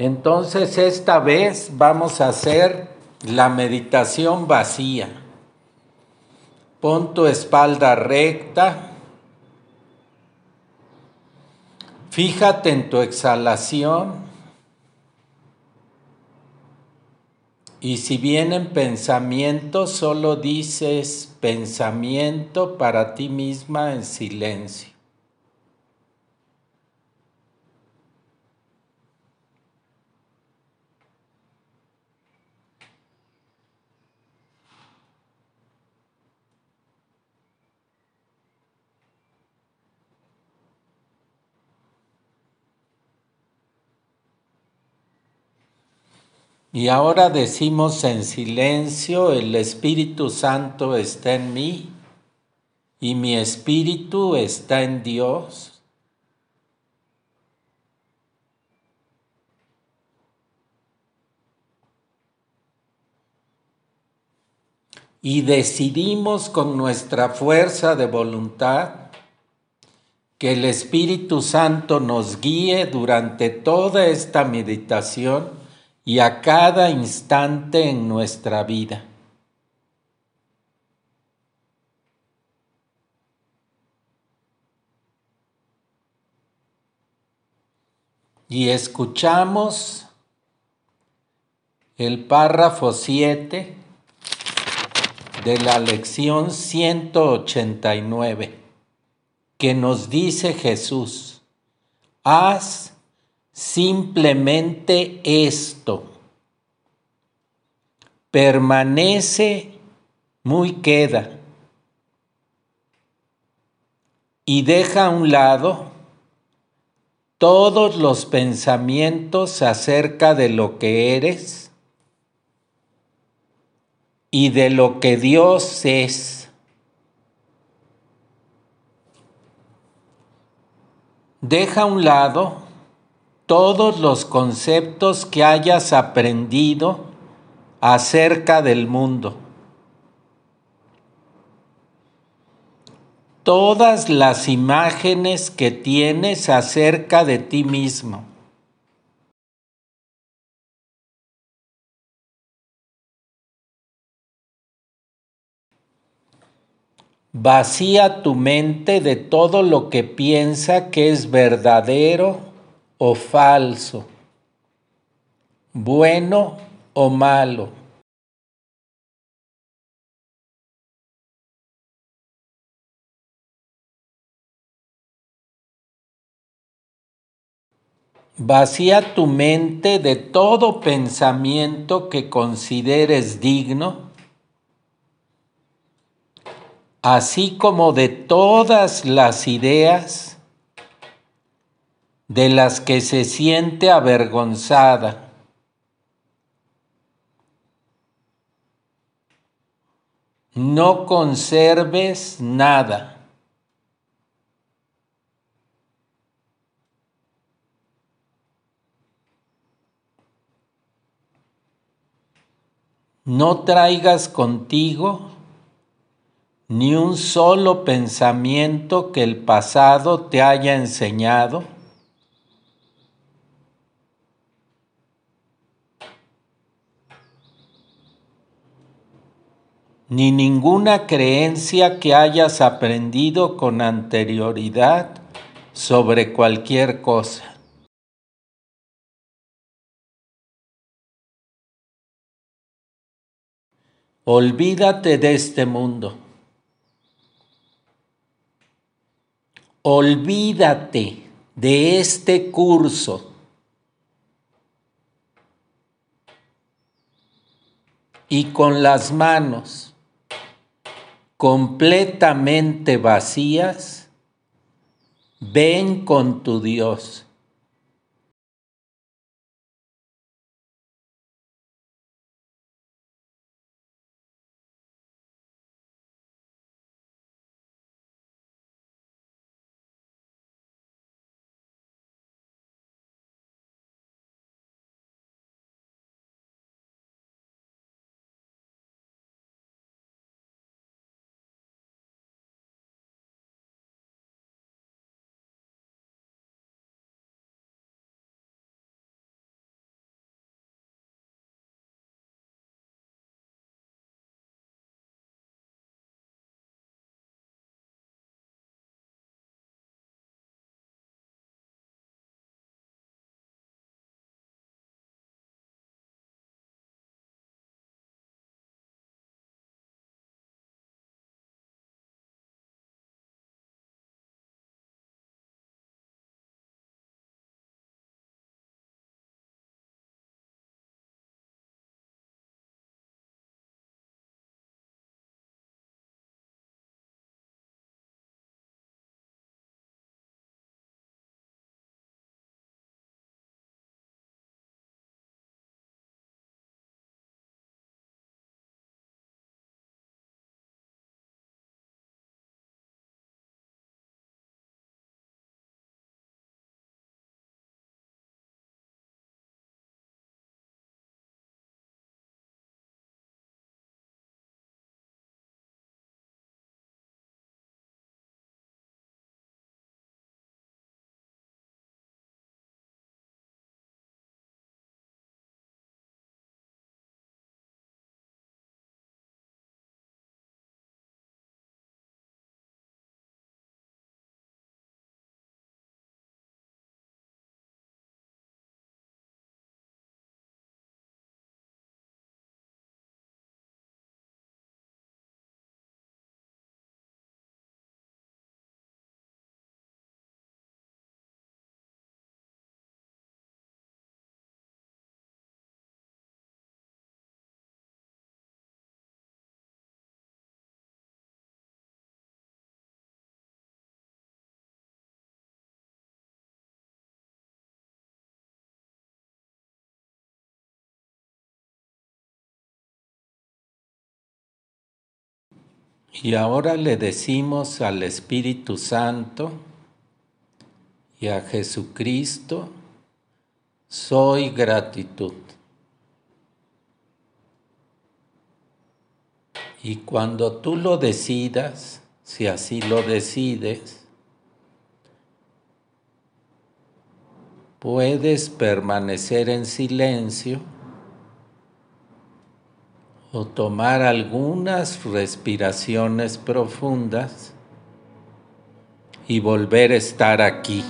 Entonces esta vez vamos a hacer la meditación vacía. Pon tu espalda recta. Fíjate en tu exhalación. Y si vienen pensamientos, solo dices pensamiento para ti misma en silencio. Y ahora decimos en silencio, el Espíritu Santo está en mí y mi espíritu está en Dios. Y decidimos con nuestra fuerza de voluntad que el Espíritu Santo nos guíe durante toda esta meditación y a cada instante en nuestra vida. Y escuchamos el párrafo 7 de la lección 189 que nos dice Jesús, haz simplemente esto. Permanece muy queda y deja a un lado todos los pensamientos acerca de lo que eres y de lo que Dios es. Deja a un lado todos los conceptos que hayas aprendido acerca del mundo. Todas las imágenes que tienes acerca de ti mismo. Vacía tu mente de todo lo que piensa que es verdadero o falso, bueno o malo. Vacía tu mente de todo pensamiento que consideres digno, así como de todas las ideas de las que se siente avergonzada. No conserves nada. No traigas contigo ni un solo pensamiento que el pasado te haya enseñado ni ninguna creencia que hayas aprendido con anterioridad sobre cualquier cosa. Olvídate de este mundo. Olvídate de este curso. Y con las manos completamente vacías, ven con tu Dios. Y ahora le decimos al Espíritu Santo y a Jesucristo, soy gratitud. Y cuando tú lo decidas, si así lo decides, puedes permanecer en silencio o tomar algunas respiraciones profundas y volver a estar aquí.